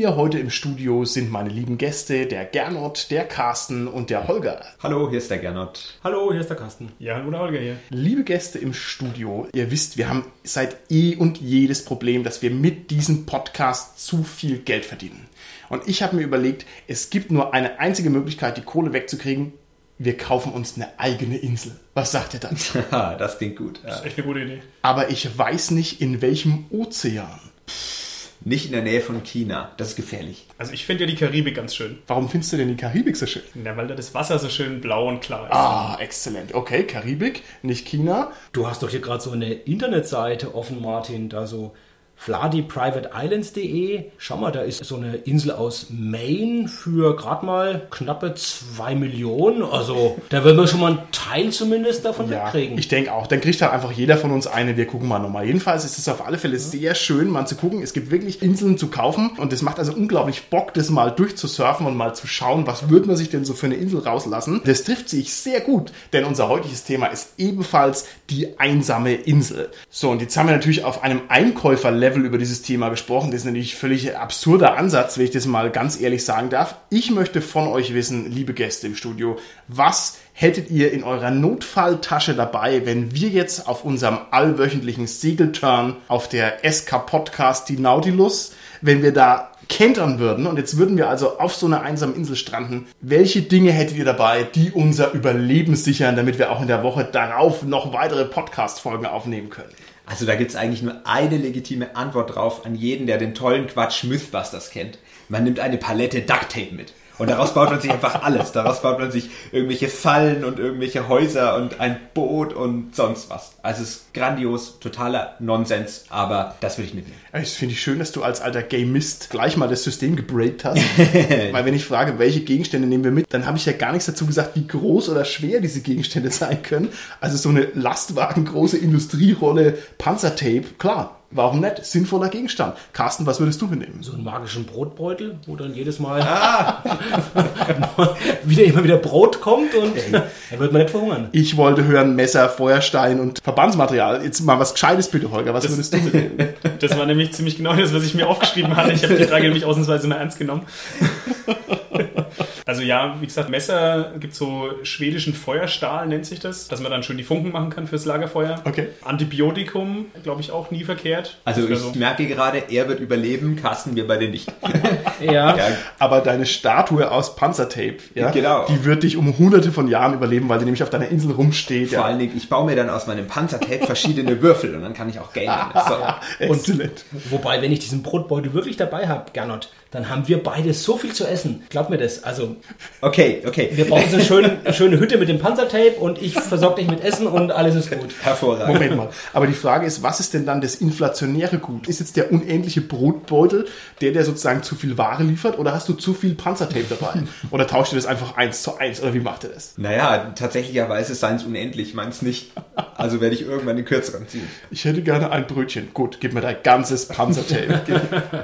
Mir heute im Studio sind meine lieben Gäste, der Gernot, der Carsten und der Holger. Hallo, hier ist der Gernot. Hallo, hier ist der Carsten. Ja, hallo, der Holger hier. Liebe Gäste im Studio, ihr wisst, wir haben seit eh und je das Problem, dass wir mit diesem Podcast zu viel Geld verdienen. Und ich habe mir überlegt, es gibt nur eine einzige Möglichkeit, die Kohle wegzukriegen. Wir kaufen uns eine eigene Insel. Was sagt ihr dann? Das klingt gut. Das Ja. ist echt eine gute Idee. Aber ich weiß nicht, in welchem Ozean. Nicht in der Nähe von China. Das ist gefährlich. Also ich finde ja die Karibik ganz schön. Warum findest du denn die Karibik so schön? Ja, weil da das Wasser so schön blau und klar ist. Ah, exzellent. Okay, Karibik, nicht China. Du hast doch hier gerade so eine Internetseite offen, Martin, da so vladiprivateislands.de. Schau mal, da ist so eine Insel aus Maine für gerade mal knappe 2 Millionen. Also, da werden wir schon mal einen Teil zumindest davon Ja, wegkriegen. ich denke auch. Dann kriegt halt einfach jeder von uns eine. Wir gucken mal nochmal. Jedenfalls ist es auf alle Fälle sehr schön, mal zu gucken. Es gibt wirklich Inseln zu kaufen und es macht also unglaublich Bock, das mal durchzusurfen und mal zu schauen, was würde man sich denn so für eine Insel rauslassen. Das trifft sich sehr gut, denn unser heutiges Thema ist ebenfalls die einsame Insel. So, und jetzt haben wir natürlich auf einem Einkäuferlevel über dieses Thema gesprochen. Das ist natürlich völlig absurder Ansatz, wenn ich das mal ganz ehrlich sagen darf. Ich möchte von euch wissen, liebe Gäste im Studio, was hättet ihr in eurer Notfalltasche dabei, wenn wir jetzt auf unserem allwöchentlichen Segelturn auf der SK Podcast die Nautilus, wenn wir da kentern würden und jetzt würden wir also auf so einer einsamen Insel stranden. Welche Dinge hättet ihr dabei, die unser Überleben sichern, damit wir auch in der Woche darauf noch weitere Podcast-Folgen aufnehmen können? Also da gibt es eigentlich nur eine legitime Antwort drauf an jeden, der den tollen Quatsch Mythbusters kennt. Man nimmt eine Palette Duct Tape mit. Und daraus baut man sich einfach alles. Daraus baut man sich irgendwelche Fallen und irgendwelche Häuser und ein Boot und sonst was. Also es ist grandios, totaler Nonsens, aber das würde ich mitnehmen. Das finde ich schön, dass du als alter Gamist gleich mal das System gebreakt hast. Weil wenn ich frage, welche Gegenstände nehmen wir mit, dann habe ich ja gar nichts dazu gesagt, wie groß oder schwer diese Gegenstände sein können. Also so eine lastwagengroße Industrierolle Panzertape, klar. Warum nicht? Sinnvoller Gegenstand. Carsten, was würdest du mitnehmen? so einen magischen Brotbeutel, wo dann jedes Mal wieder immer wieder Brot kommt und da wird man nicht verhungern. Ich wollte hören Messer, Feuerstein und Verbandsmaterial. Jetzt mal was Gescheites bitte, Holger. Was würdest du mitnehmen? Das war nämlich ziemlich genau das, was ich mir aufgeschrieben hatte. Ich habe die Frage nämlich ausnahmsweise mal ernst genommen. Also ja, wie gesagt, Messer gibt so schwedischen Feuerstahl, nennt sich das, dass man dann schön die Funken machen kann fürs Lagerfeuer. Okay. Antibiotikum, glaube ich, auch nie verkehrt. Also ich merke gerade, er wird überleben, Carsten, wir beide nicht. Ja, Ja, Aber deine Statue aus Panzertape, ja, Genau. die wird dich um hunderte von Jahren überleben, weil sie nämlich auf deiner Insel rumsteht. Vor Ja. allen Dingen, ich baue mir dann aus meinem Panzertape verschiedene Würfel und dann kann ich auch gamen. So. Exzellent. Wobei, wenn ich diesen Brotbeutel wirklich dabei habe, Gernot, dann haben wir beide so viel zu essen. Glaub mir das. Also, Okay, okay. wir brauchen so eine schöne, eine schöne Hütte mit dem Panzertape und ich versorge dich mit Essen und alles ist gut. Hervorragend. Moment mal. Aber die Frage ist, was ist denn dann das inflationäre Gut? Ist jetzt der unendliche Brotbeutel der, der sozusagen zu viel Ware liefert oder hast du zu viel Panzertape dabei? Oder tauscht ihr das einfach eins zu eins oder wie macht ihr das? Naja, tatsächlicherweise ist seins unendlich, meins nicht. Also werde ich irgendwann den kürzeren ziehen. Ich hätte gerne ein Brötchen. Gut, gib mir dein ganzes Panzertape.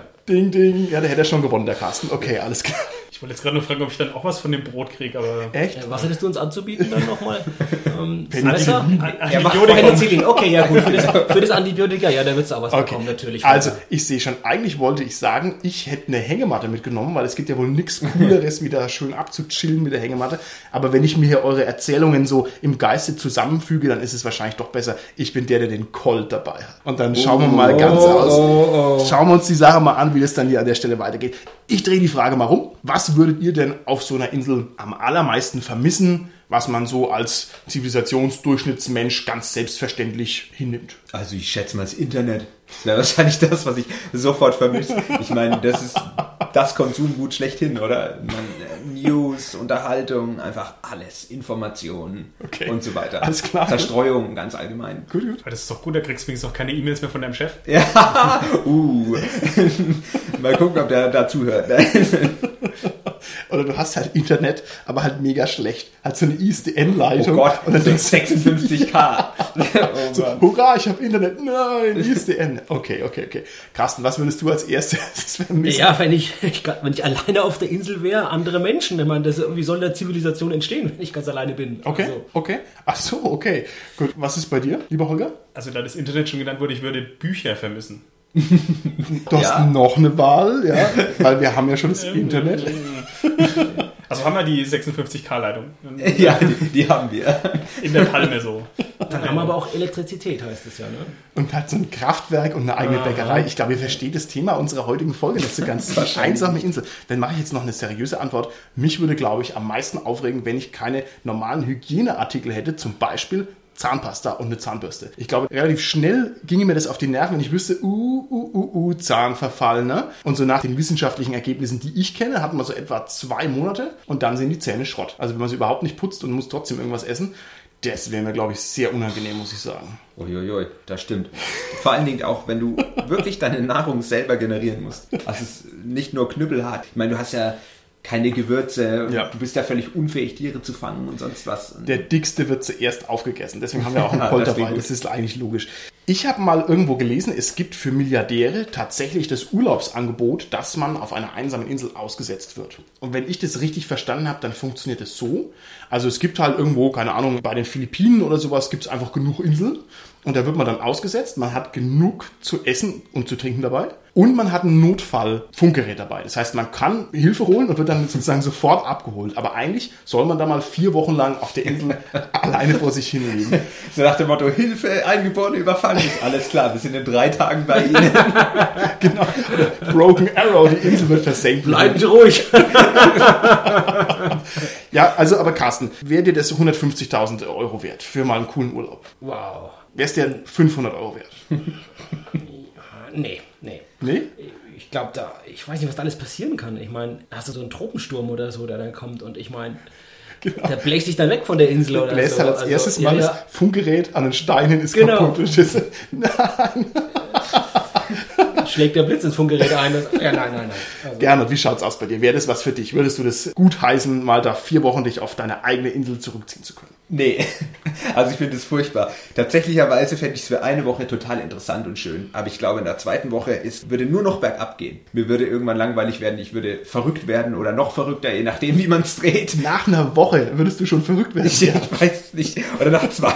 ding, ding. Ja, der hätte schon gewonnen, der Carsten. Okay, alles klar. Ich wollte jetzt gerade nur fragen, ob ich dann auch was von dem Brot kriege, aber... Echt? Äh, Was hättest du uns anzubieten dann nochmal? Ähm, Penicillin. Penicillin, okay, ja gut. Für das, für das Antibiotika, ja, da wird es auch was Okay. bekommen, natürlich. Also, ich sehe schon, eigentlich wollte ich sagen, ich hätte eine Hängematte mitgenommen, weil es gibt ja wohl nichts Cooleres, wie da schön abzuchillen mit der Hängematte. Aber wenn ich mir hier eure Erzählungen so im Geiste zusammenfüge, dann ist es wahrscheinlich doch besser, ich bin der, der den Colt dabei hat. Und dann schauen wir mal ganz aus. Schauen wir uns die Sache mal an, wie das dann hier an der Stelle weitergeht. Ich drehe die Frage mal rum. Was würdet ihr denn auf so einer Insel am allermeisten vermissen, was man so als Zivilisationsdurchschnittsmensch ganz selbstverständlich hinnimmt? Also ich schätze mal das Internet. Das wäre wahrscheinlich das, was ich sofort vermisse. Ich meine, das ist das Konsumgut schlechthin, oder? Man, äh, News, Unterhaltung, einfach alles, Informationen Okay. und so weiter. Alles klar. Zerstreuung ganz allgemein. Gut, gut. Aber das ist doch gut, da kriegst du wenigstens auch keine E-Mails mehr von deinem Chef. Ja, uh. Mal gucken, ob der da zuhört. Oder du hast halt Internet, aber halt mega schlecht. Halt so eine ISDN-Leitung. Oh Gott, und dann so denkst du, 56k. oh so, hurra, ich habe Internet. Nein, ISDN. Okay, okay, okay. Carsten, was würdest du als erstes vermissen? Ja, wenn ich, ich, wenn ich alleine auf der Insel wäre, andere Menschen. Ich meine, das, wie soll da Zivilisation entstehen, wenn ich ganz alleine bin? Okay, Also, okay. Ach so, okay. Gut, was ist bei dir, lieber Holger? Also da das Internet schon genannt wurde, ich würde Bücher vermissen. Du hast Ja. noch eine Wahl, ja, weil wir haben ja schon das Internet. Also haben wir die 56K-Leitung. Ja, die, die haben wir. In der Palme so. dann haben wir aber auch Elektrizität, heißt es ja, ne? Und hat so ein Kraftwerk und eine eigene Bäckerei. Ich glaube, ihr versteht das Thema unserer heutigen Folge nicht so ganz. Die einsame Insel. Dann mache ich jetzt noch eine seriöse Antwort. Mich würde, glaube ich, am meisten aufregen, wenn ich keine normalen Hygieneartikel hätte, zum Beispiel Zahnpasta und eine Zahnbürste. Ich glaube, relativ schnell ginge mir das auf die Nerven, wenn ich wüsste, uh, uh, uh, uh, Zahnverfall, ne? Und so nach den wissenschaftlichen Ergebnissen, die ich kenne, hat man so etwa zwei Monate und dann sind die Zähne Schrott. Also wenn man sie überhaupt nicht putzt und muss trotzdem irgendwas essen, das wäre mir, glaube ich, sehr unangenehm, muss ich sagen. Uiuiui, das stimmt. Vor allen Dingen auch, wenn du wirklich deine Nahrung selber generieren musst. Also es ist nicht nur knüppelhart. Ich meine, du hast ja keine Gewürze, Ja. du bist ja völlig unfähig, Tiere zu fangen und sonst was. Der dickste wird zuerst aufgegessen. Deswegen haben wir auch einen dabei. gut. Das ist eigentlich logisch. Ich habe mal irgendwo gelesen, es gibt für Milliardäre tatsächlich das Urlaubsangebot, dass man auf einer einsamen Insel ausgesetzt wird. Und wenn ich das richtig verstanden habe, dann funktioniert es so. Also es gibt halt irgendwo, keine Ahnung, bei den Philippinen oder sowas gibt es einfach genug Inseln. Und da wird man dann ausgesetzt. Man hat genug zu essen und zu trinken dabei. Und man hat ein Notfall-Funkgerät dabei. Das heißt, man kann Hilfe holen und wird dann sozusagen sofort abgeholt. Aber eigentlich soll man da mal vier Wochen lang auf der Insel alleine vor sich hin leben. so nach dem Motto, Hilfe, Eingeborene überfallen ist. Alles klar, wir sind in drei Tagen bei Ihnen. Genau. Broken Arrow, die Insel wird versenkt. Bleiben Sie ruhig! Ja, also aber Carsten, wäre dir das 150.000 Euro wert für mal einen coolen Urlaub? Wow. Wäre es dir 500 Euro wert? Nee, nee. Nee? Ich glaube, da, ich weiß nicht, was da alles passieren kann. Ich meine, hast du so einen Tropensturm oder so, der dann kommt und ich meine, der bläst dich dann weg von der Insel oder Bläst so. halt als Also, erstes ja, mal das ja. Funkgerät an den Steinen ist Genau. kaputt. Das, nein. Schlägt der Blitz ins Funkgerät ein. Das, ja, nein, nein, nein. Also, Gernot, wie schaut's aus bei dir? Wäre das was für dich? Würdest du das gut heißen, mal da vier Wochen dich auf deine eigene Insel zurückziehen zu können? Nee, also ich finde es furchtbar. Tatsächlicherweise fände ich es für eine Woche total interessant und schön. Aber ich glaube, in der zweiten Woche ist, würde nur noch bergab gehen. Mir würde irgendwann langweilig werden, ich würde verrückt werden oder noch verrückter, je nachdem, wie man es dreht. Nach einer Woche würdest du schon verrückt werden. Ich, ich weiß es nicht. Oder nach zwei.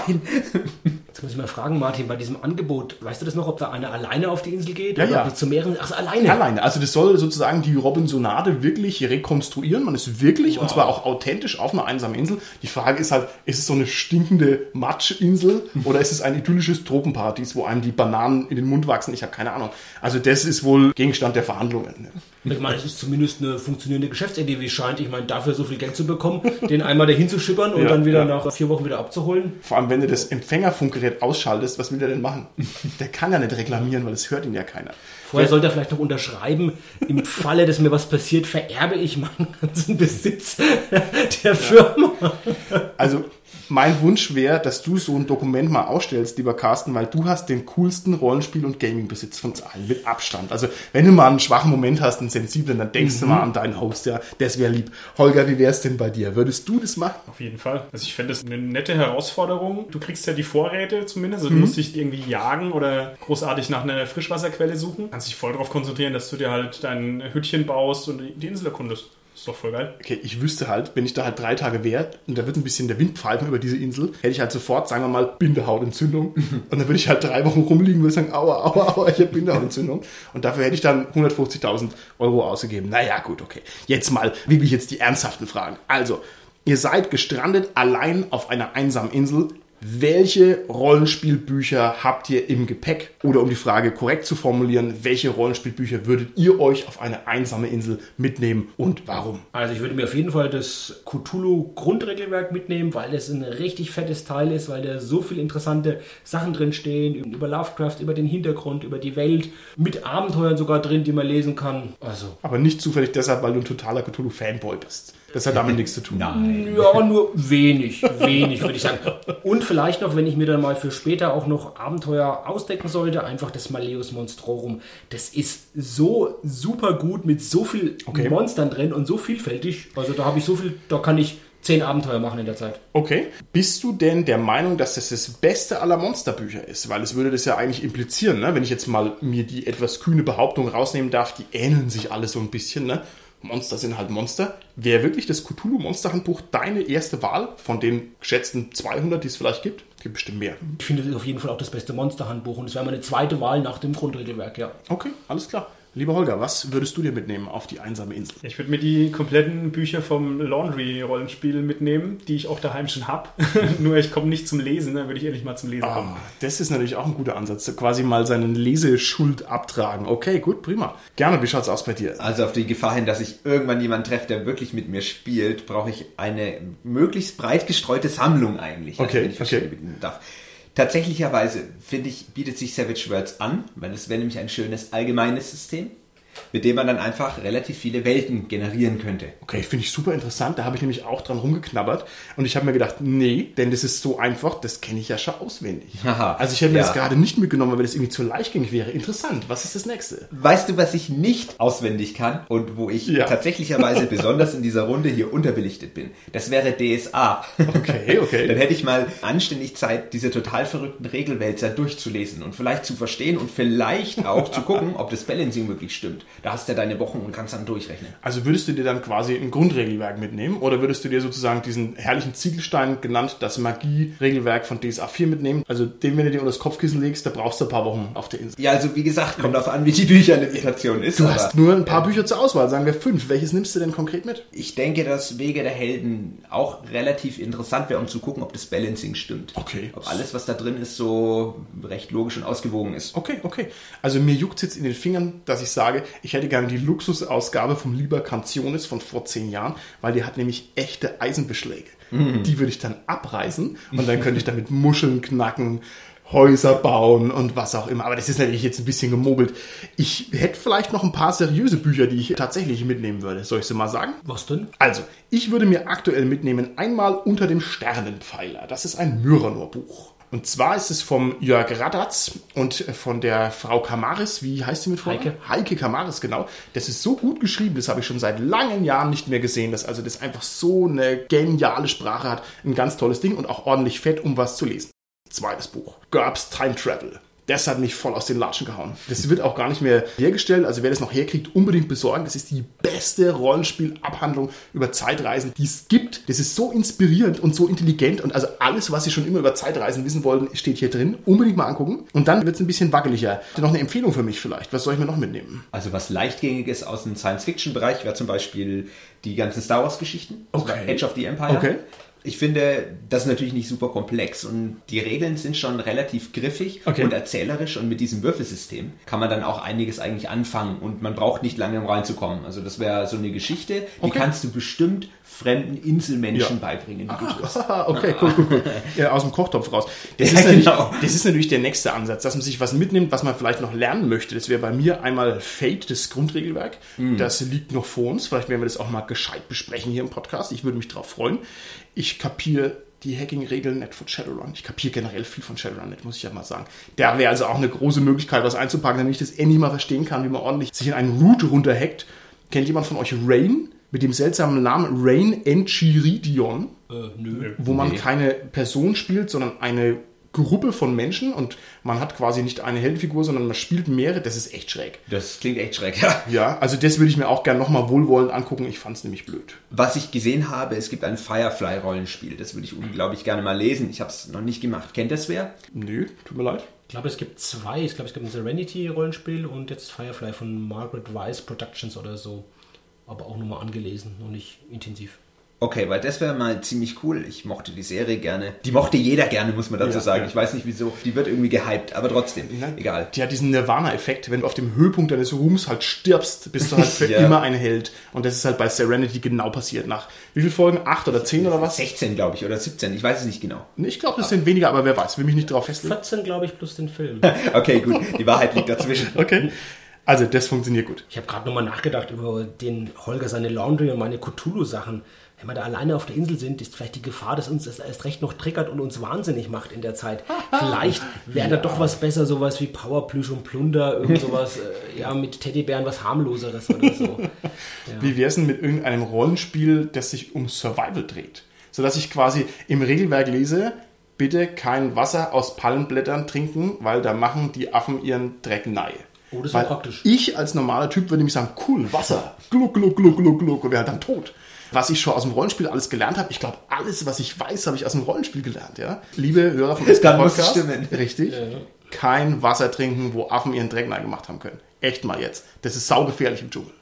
Jetzt muss ich mal fragen, Martin, bei diesem Angebot, weißt du das noch, ob da einer alleine auf die Insel geht? Ja, oder ja. ob die zu mehreren? Ach, so, alleine. Alleine. Also das soll sozusagen die Robinsonade wirklich rekonstruieren. Man ist wirklich, und zwar auch authentisch auf einer einsamen Insel. Die Frage ist halt, ist es so eine stinkende Matschinsel oder ist es ein idyllisches Tropenparadies, wo einem die Bananen in den Mund wachsen? Ich habe keine Ahnung. Also das ist wohl Gegenstand der Verhandlungen. ne? Ich meine, es ist zumindest eine funktionierende Geschäftsidee, wie es scheint. Ich meine, dafür so viel Geld zu bekommen, den einmal dahin zu schippern und Ja, dann wieder ja. nach vier Wochen wieder abzuholen. Vor allem, wenn du das Empfängerfunkgerät ausschaltest, was will der denn machen? Der kann ja nicht reklamieren, weil es hört ihn ja keiner. Vorher sollte er vielleicht noch unterschreiben, im Falle, dass mir was passiert, vererbe ich meinen ganzen Besitz der Firma. Also mein Wunsch wäre, dass du so ein Dokument mal ausstellst, lieber Carsten, weil du hast den coolsten Rollenspiel- und Gaming-Besitz von uns allen, mit Abstand. Also wenn du mal einen schwachen Moment hast, einen sensiblen, dann denkst du mal an deinen Host, ja, das wäre lieb. Holger, wie wär's denn bei dir? Würdest du das machen? Auf jeden Fall. Also ich fände das eine nette Herausforderung. Du kriegst ja die Vorräte zumindest. Also du musst dich irgendwie jagen oder großartig nach einer Frischwasserquelle suchen. Kannst dich voll darauf konzentrieren, dass du dir halt dein Hüttchen baust und die Insel erkundest. Ist doch voll geil. Okay, ich wüsste halt, wenn ich da halt drei Tage wäre und da wird ein bisschen der Wind pfeifen über diese Insel, hätte ich halt sofort, sagen wir mal, Bindehautentzündung. Und dann würde ich halt drei Wochen rumliegen und würde sagen, aua, aua, aua, ich habe Bindehautentzündung. Und dafür hätte ich dann 150.000 Euro ausgegeben. Naja, gut, okay. Jetzt mal wirklich jetzt die ernsthaften Fragen. Also, ihr seid gestrandet allein auf einer einsamen Insel. Welche Rollenspielbücher habt ihr im Gepäck? Oder um die Frage korrekt zu formulieren, welche Rollenspielbücher würdet ihr euch auf eine einsame Insel mitnehmen und warum? Also ich würde mir auf jeden Fall das Cthulhu-Grundregelwerk mitnehmen, weil das ein richtig fettes Teil ist, weil da so viele interessante Sachen drin stehen, über Lovecraft, über den Hintergrund, über die Welt, mit Abenteuern sogar drin, die man lesen kann. Also Aber nicht zufällig deshalb, weil du ein totaler Cthulhu-Fanboy bist. Das hat damit nichts zu tun. Nein. Ja, nur wenig, wenig würde ich sagen. Und vielleicht noch, wenn ich mir dann mal für später auch noch Abenteuer ausdecken sollte, einfach das Maleus Monstrorum. Das ist so super gut mit so viel Okay. Monstern drin und so vielfältig. Also da habe ich so viel, da kann ich zehn Abenteuer machen in der Zeit. Okay. Bist du denn der Meinung, dass das das Beste aller Monsterbücher ist? Weil es würde das ja eigentlich implizieren, ne? wenn ich jetzt mal mir die etwas kühne Behauptung rausnehmen darf, die ähneln sich alle so ein bisschen. Ne? Monster sind halt Monster. Wäre wirklich das Cthulhu-Monsterhandbuch deine erste Wahl von den geschätzten 200, die es vielleicht gibt? Gibt bestimmt mehr. Ich finde, das ist auf jeden Fall auch das beste Monsterhandbuch und es wäre meine zweite Wahl nach dem Grundregelwerk, ja. Okay, alles klar. Lieber Holger, was würdest du dir mitnehmen auf die einsame Insel? Ich würde mir die kompletten Bücher vom Laundry-Rollenspiel mitnehmen, die ich auch daheim schon habe. Nur ich komme nicht zum Lesen, dann würde ich endlich mal zum Lesen kommen. Ah, das ist natürlich auch ein guter Ansatz. Quasi mal seinen Leseschuld abtragen. Okay, gut, prima. Gerne, wie schaut's aus bei dir? Also auf die Gefahr hin, dass ich irgendwann jemanden treffe, der wirklich mit mir spielt, brauche ich eine möglichst breit gestreute Sammlung eigentlich. Okay, wenn ich okay. darf. Tatsächlicherweise finde ich, bietet sich Savage Worlds an, weil es wäre nämlich ein schönes allgemeines System, mit dem man dann einfach relativ viele Welten generieren könnte. Okay, finde ich super interessant. Da habe ich nämlich auch dran rumgeknabbert. Und ich habe mir gedacht, nee, denn das ist so einfach, das kenne ich ja schon auswendig. Haha, also ich hätte mir ja. das gerade nicht mitgenommen, weil das irgendwie zu leichtgängig wäre. Interessant. Was ist das nächste? Weißt du, was ich nicht auswendig kann und wo ich Ja. tatsächlicherweise besonders in dieser Runde hier unterbelichtet bin? Das wäre DSA. Okay, okay. Dann hätte ich mal anständig Zeit, diese total verrückten Regelwälzer durchzulesen und vielleicht zu verstehen und vielleicht auch zu gucken, ob das Balancing wirklich stimmt. Da hast du ja deine Wochen und kannst dann durchrechnen. Also würdest du dir dann quasi ein Grundregelwerk mitnehmen oder würdest du dir sozusagen diesen herrlichen Ziegelstein genannt, das Magie-Regelwerk von DSA 4 mitnehmen? Also den, wenn du dir unter das Kopfkissen legst, da brauchst du ein paar Wochen auf der Insel. Ja, also wie gesagt, kommt darauf an, wie die Bücherlimitation ist. Du aber hast nur ein paar Bücher zur Auswahl, sagen wir fünf. Welches nimmst du denn konkret mit? ich denke, dass Wege der Helden auch relativ interessant wäre, um zu gucken, ob das Balancing stimmt. Okay. Ob alles, was da drin ist, so recht logisch und ausgewogen ist. Okay, okay. Also mir juckt jetzt in den Fingern, dass ich sage, ich hätte gerne die Luxusausgabe vom Liber Canciones von vor zehn Jahren, weil die hat nämlich echte Eisenbeschläge. Die würde ich dann abreißen und dann könnte ich damit Muscheln knacken, Häuser bauen und was auch immer. Aber das ist natürlich jetzt ein bisschen gemogelt. Ich hätte vielleicht noch ein paar seriöse Bücher, die ich tatsächlich mitnehmen würde. Soll ich sie mal sagen? Was denn? Also, ich würde mir aktuell mitnehmen einmal unter dem Sternenpfeiler. Das ist ein Myranor-Buch. Und zwar ist es vom Jörg Radatz und von der Frau Kamaris. Wie heißt sie mit Vornamen? Heike. Heike Kamaris, genau. Das ist so gut geschrieben, das habe ich schon seit langen Jahren nicht mehr gesehen. Dass also das einfach so eine geniale Sprache hat. Ein ganz tolles Ding und auch ordentlich fett, um was zu lesen. Zweites Buch. GURPS Time Travel. Das hat mich voll aus den Latschen gehauen. Das wird auch gar nicht mehr hergestellt. Also wer das noch herkriegt, unbedingt besorgen. Das ist die beste Rollenspielabhandlung über Zeitreisen, die es gibt. Das ist so inspirierend und so intelligent. Und also alles, was Sie schon immer über Zeitreisen wissen wollten, steht hier drin. Unbedingt mal angucken. Und dann wird es ein bisschen wackeliger. Noch eine Empfehlung für mich vielleicht? Was soll ich mir noch mitnehmen? Also was leichtgängiges aus dem Science-Fiction-Bereich wäre zum Beispiel die ganzen Star Wars-Geschichten. Okay. Also Age of the Empire. Okay. Ich finde, das ist natürlich nicht super komplex und die Regeln sind schon relativ griffig Okay. und erzählerisch und mit diesem Würfelsystem kann man dann auch einiges eigentlich anfangen und man braucht nicht lange, um reinzukommen. Also das wäre so eine Geschichte, die Okay. kannst du bestimmt fremden Inselmenschen Ja. beibringen, triffst. okay, cool, cool, cool. Ja, aus dem Kochtopf raus. Das, Ja, ist genau. das ist natürlich der nächste Ansatz, dass man sich was mitnimmt, was man vielleicht noch lernen möchte. Das wäre bei mir einmal Fate, das Grundregelwerk. Das liegt noch vor uns. Vielleicht werden wir das auch mal gescheit besprechen hier im Podcast. Ich würde mich darauf freuen. Ich kapiere die Hacking-Regeln nicht von Shadowrun. Ich kapiere generell viel von Shadowrun nicht, muss ich ja mal sagen. Da wäre also auch eine große Möglichkeit, was einzupacken, damit ich das endlich mal verstehen kann, wie man ordentlich sich in einen Root runterhackt. Kennt jemand von euch Rain? Mit dem seltsamen Namen Rain Enchiridion? Äh, nö. wo man Nee. keine Person spielt, sondern eine Gruppe von Menschen und man hat quasi nicht eine Heldenfigur, sondern man spielt mehrere. Das ist echt schräg. Das klingt echt schreck, ja. Ja, also das würde ich mir auch gerne nochmal wohlwollend angucken. Ich fand es nämlich blöd. Was ich gesehen habe, es gibt ein Firefly-Rollenspiel. Das würde ich unglaublich gerne mal lesen. Ich habe es noch nicht gemacht. Kennt das wer? Nö, tut mir leid. Ich glaube, es gibt zwei. Ich glaube, es gibt ein Serenity-Rollenspiel und jetzt Firefly von Margaret Weiss Productions oder so. Aber auch nur mal angelesen, noch nicht intensiv. Okay, weil das wäre mal ziemlich cool. Ich mochte die Serie gerne. Die mochte jeder gerne, muss man dazu Ja, sagen. ja. Ich weiß nicht wieso. Die wird irgendwie gehypt, aber trotzdem. Nein, Egal. Die hat diesen Nirvana-Effekt, wenn du auf dem Höhepunkt deines Ruhms halt stirbst, bist du halt für Ja. immer ein Held. Und das ist halt bei Serenity genau passiert. Nach wie viele Folgen? Acht oder zehn oder was? 16, glaube ich, oder 17. Ich weiß es nicht genau. Ich glaube, das sind weniger, aber wer weiß, will mich nicht darauf festlegen. 14, glaube ich, plus den Film. Okay, gut. Die Wahrheit liegt dazwischen. Okay. Also das funktioniert gut. Ich habe gerade nochmal nachgedacht über den Holger, seine Laundry und meine Cthulhu-Sachen. Wenn wir da alleine auf der Insel sind, ist vielleicht die Gefahr, dass uns das erst recht noch triggert und uns wahnsinnig macht in der Zeit. Vielleicht wäre da doch was besser, sowas wie Powerplüsch und Plunder, irgend sowas, äh, ja, mit Teddybären was harmloseres oder so. Wie wäre es denn mit irgendeinem Rollenspiel, das sich um Survival dreht? Sodass ich quasi im Regelwerk lese, bitte kein Wasser aus Palmenblättern trinken, weil da machen die Affen ihren Dreck nahe. Oh, das wäre praktisch. Ich als normaler Typ würde nämlich sagen, cool, Wasser, gluck, gluck, gluck, gluck, gluck, und wäre dann tot. Was ich schon aus dem Rollenspiel alles gelernt habe, ich glaube, alles, was ich weiß, habe ich aus dem Rollenspiel gelernt, ja. Liebe Hörer vom SK Podcast, stimmen. richtig, kein Wasser trinken, wo Affen ihren Dreck gemacht haben können. Echt mal jetzt. Das ist saugefährlich im Dschungel.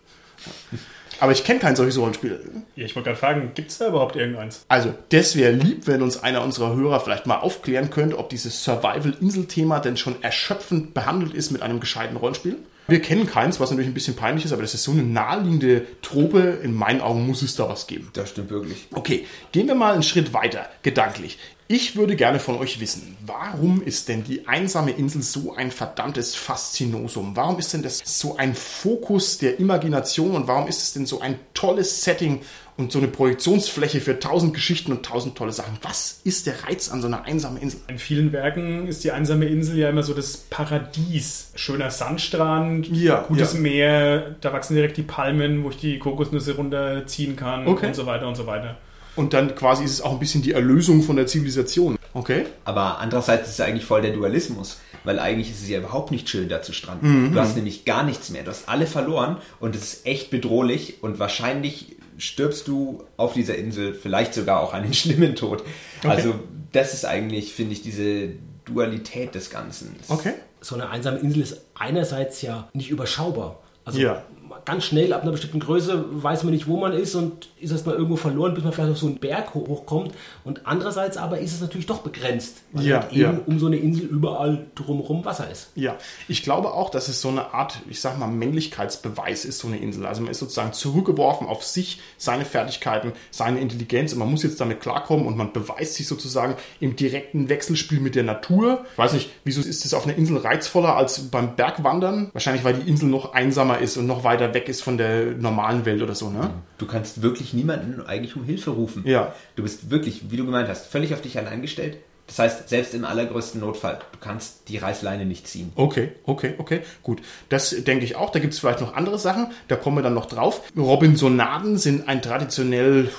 Aber ich kenne kein solches Rollenspiel. Ja, ich wollte gerade fragen, gibt es da überhaupt irgendeins? Also, das wäre lieb, wenn uns einer unserer Hörer vielleicht mal aufklären könnte, ob dieses Survival-Insel-Thema denn schon erschöpfend behandelt ist mit einem gescheiten Rollenspiel. Wir kennen keins, was natürlich ein bisschen peinlich ist, aber das ist so eine naheliegende Trope. In meinen Augen muss es da was geben. Das stimmt wirklich. Okay, gehen wir mal einen Schritt weiter, gedanklich. Ich würde gerne von euch wissen, warum ist denn die einsame Insel so ein verdammtes Faszinosum? Warum ist denn das so ein Fokus der Imagination und warum ist es denn so ein tolles Setting und so eine Projektionsfläche für tausend Geschichten und tausend tolle Sachen? Was ist der Reiz an so einer einsamen Insel? In vielen Werken ist die einsame Insel ja immer so das Paradies. Schöner Sandstrand, Ja, gutes ja. Meer, da wachsen direkt die Palmen, wo ich die Kokosnüsse runterziehen kann Okay. und so weiter und so weiter. Und dann quasi ist es auch ein bisschen die Erlösung von der Zivilisation. Okay? Aber andererseits ist es eigentlich voll der Dualismus, weil eigentlich ist es ja überhaupt nicht schön, da zu stranden. Du hast nämlich gar nichts mehr. Du hast alle verloren und es ist echt bedrohlich und wahrscheinlich stirbst du auf dieser Insel vielleicht sogar auch einen schlimmen Tod. Also das ist eigentlich, finde ich, diese Dualität des Ganzen. Okay. so eine einsame Insel ist einerseits ja nicht überschaubar. Also Ja. Ganz schnell ab einer bestimmten Größe weiß man nicht, wo man ist und ist erst mal irgendwo verloren, bis man vielleicht auf so einen Berg hoch- hochkommt. Und andererseits aber ist es natürlich doch begrenzt, weil Ja, halt eben ja. um so eine Insel überall drumherum Wasser ist. Ja, ich glaube auch, dass es so eine Art, ich sag mal, Männlichkeitsbeweis ist, so eine Insel. Also man ist sozusagen zurückgeworfen auf sich, seine Fertigkeiten, seine Intelligenz und man muss jetzt damit klarkommen und man beweist sich sozusagen im direkten Wechselspiel mit der Natur. Ich weiß nicht, wieso ist es auf einer Insel reizvoller als beim Bergwandern? Wahrscheinlich, weil die Insel noch einsamer ist und noch weiter weg ist von der normalen Welt oder so, ne? Du kannst wirklich niemanden eigentlich um Hilfe rufen. Ja. Du bist wirklich, wie du gemeint hast, völlig auf dich allein gestellt. Das heißt, selbst im allergrößten Notfall, du kannst die Reißleine nicht ziehen. Okay, okay, okay, gut. Das denke ich auch. Da gibt es vielleicht noch andere Sachen. Da kommen wir dann noch drauf. Robinsonaden sind ein traditionell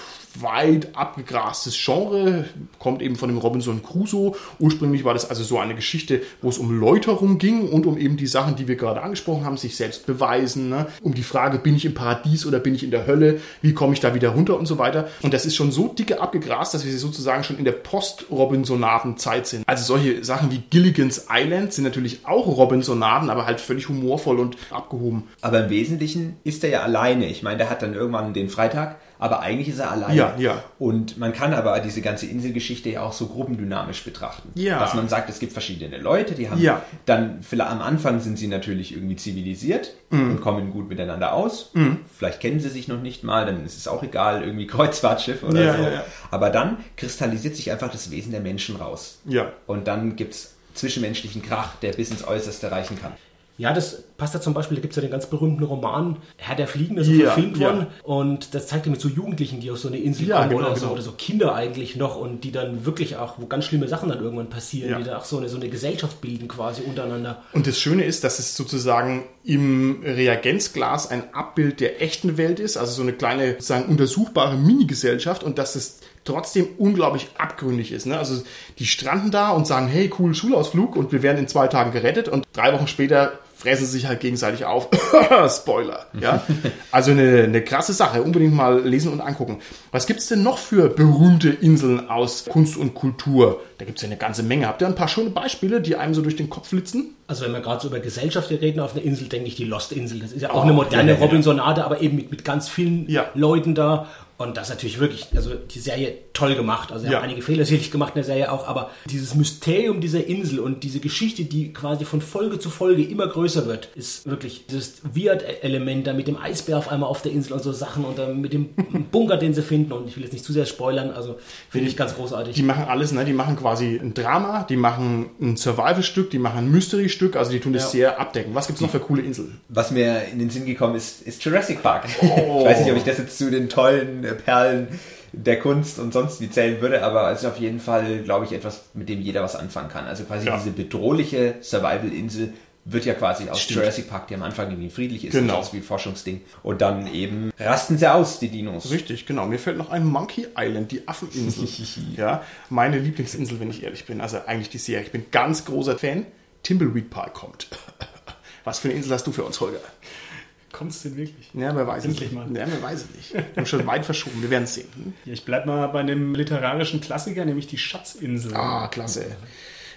weit abgegrastes Genre, kommt eben von dem Robinson Crusoe. Ursprünglich war das also so eine Geschichte, wo es um Läuterung ging und um eben die Sachen, die wir gerade angesprochen haben, sich selbst beweisen, ne? um die Frage, bin ich im Paradies oder bin ich in der Hölle, wie komme ich da wieder runter und so weiter. Und das ist schon so dicke abgegrast, dass wir sozusagen schon in der Post-Robinsonaden-Zeit sind. Also solche Sachen wie Gilligan's Island sind natürlich auch Robinsonaden, aber halt völlig humorvoll und abgehoben. Aber im Wesentlichen ist er ja alleine. Ich meine, der hat dann irgendwann den Freitag, aber eigentlich ist er alleine. Ja, ja. Und man kann aber diese ganze Inselgeschichte ja auch so gruppendynamisch betrachten. Ja. Dass man sagt, es gibt verschiedene Leute, die haben Ja. dann, vielleicht am Anfang sind sie natürlich irgendwie zivilisiert Mhm. und kommen gut miteinander aus. Vielleicht kennen sie sich noch nicht mal, dann ist es auch egal, irgendwie Kreuzfahrtschiff oder Ja, so. ja. Aber dann kristallisiert sich einfach das Wesen der Menschen raus. Ja. Und dann gibt es zwischenmenschlichen Krach, der bis ins Äußerste reichen kann. Ja, das passt ja zum Beispiel, da gibt es ja den ganz berühmten Roman Herr der Fliegen, der ist Ja, verfilmt ja. worden. Und das zeigt ja mit so Jugendlichen, die auf so eine Insel Ja, kommen genau, oder, so, genau. oder so Kinder eigentlich noch und die dann wirklich auch, wo ganz schlimme Sachen dann irgendwann passieren, die da auch so eine, so eine Gesellschaft bilden quasi untereinander. Und das Schöne ist, dass es sozusagen im Reagenzglas ein Abbild der echten Welt ist, also so eine kleine, sozusagen untersuchbare Mini-Gesellschaft und dass es trotzdem unglaublich abgründig ist. Ne? Also die stranden da und sagen, hey, cool Schulausflug und wir werden in zwei Tagen gerettet und drei Wochen später fressen sich halt gegenseitig auf. Spoiler. Ja? Also eine, eine krasse Sache. Unbedingt mal lesen und angucken. Was gibt's denn noch für berühmte Inseln aus Kunst und Kultur? Da gibt's ja eine ganze Menge. Habt ihr ein paar schöne Beispiele, die einem so durch den Kopf flitzen? Also wenn wir gerade so über Gesellschaft reden auf einer Insel, denke ich die Lost-Insel. Das ist ja auch eine moderne ja, ja, ja. Robinsonade, aber eben mit, mit ganz vielen. Leuten da. Und das ist natürlich wirklich, also die Serie toll gemacht. Also, sie Ja. haben einige Fehler sicherlich gemacht in der Serie auch, aber dieses Mysterium dieser Insel und diese Geschichte, die quasi von Folge zu Folge immer größer wird, ist wirklich dieses Weird-Element da mit dem Eisbär auf einmal auf der Insel und so Sachen und dann mit dem Bunker, den sie finden. Und ich will jetzt nicht zu sehr spoilern, also finde ich ganz großartig. Die machen alles, ne? Die machen quasi ein Drama, die machen ein Survival-Stück, die machen ein Mystery-Stück, also die tun das Ja. sehr abdecken. Was gibt's noch für coole Inseln? Was mir in den Sinn gekommen ist, ist Jurassic Park. Ich weiß nicht, ob ich das jetzt zu den tollen äh, Perlen der Kunst und sonst wie zählen würde, aber es ist auf jeden Fall, glaube ich, etwas, mit dem jeder was anfangen kann. Also quasi Ja. diese bedrohliche Survival-Insel wird ja quasi aus Stimmt. Jurassic Park, der am Anfang irgendwie friedlich ist, Genau. wie Forschungsding. Und dann eben rasten sie aus, die Dinos. Richtig, genau. Mir fällt noch ein Monkey Island, die Affeninsel. ja, meine Lieblingsinsel, wenn ich ehrlich bin. Also eigentlich die Serie. Ich bin ganz großer Fan. Timbleweed Park kommt. Was für eine Insel hast du für uns, Holger? Kommt es denn wirklich? Ja, wer weiß es Endlich nicht. mal. Ja, wer weiß es nicht. Wir haben schon weit verschoben. Wir werden es sehen. Hm? Ja, ich bleib mal bei einem literarischen Klassiker, nämlich die Schatzinsel. Ah, klasse.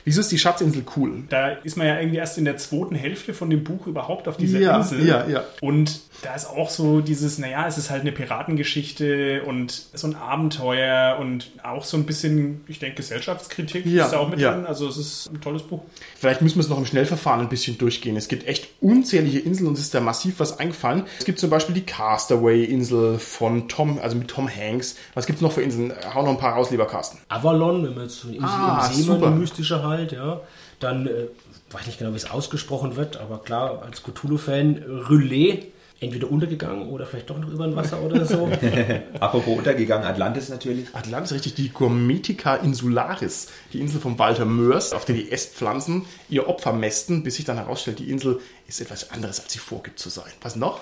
Wieso ist die Schatzinsel cool? Da ist man ja irgendwie erst in der zweiten Hälfte von dem Buch überhaupt auf dieser Ja, Insel. ja, ja. Und da ist auch so dieses, naja, es ist halt eine Piratengeschichte und so ein Abenteuer und auch so ein bisschen, ich denke, Gesellschaftskritik Ja, ist da auch mit ja. drin. Also es ist ein tolles Buch. Vielleicht müssen wir es noch im Schnellverfahren ein bisschen durchgehen. Es gibt echt unzählige Inseln und es ist da massiv was eingefallen. Es gibt zum Beispiel die Castaway-Insel von Tom, also mit Tom Hanks. Was gibt es noch für Inseln? Hau noch ein paar raus, lieber Carsten. Avalon, wenn man jetzt so eine Insel Ah, im See eine mystische halt, ja. Dann, äh, weiß nicht genau, wie es ausgesprochen wird, aber klar, als Cthulhu-Fan, Relais, entweder untergegangen oder vielleicht doch noch über ein Wasser oder so. Apropos untergegangen, Atlantis natürlich. Atlantis, richtig, die Gourmetica insularis, die Insel von Walter Mörs, auf der die Esspflanzen ihr Opfer mästen, bis sich dann herausstellt, die Insel ist etwas anderes, als sie vorgibt zu sein. Was noch?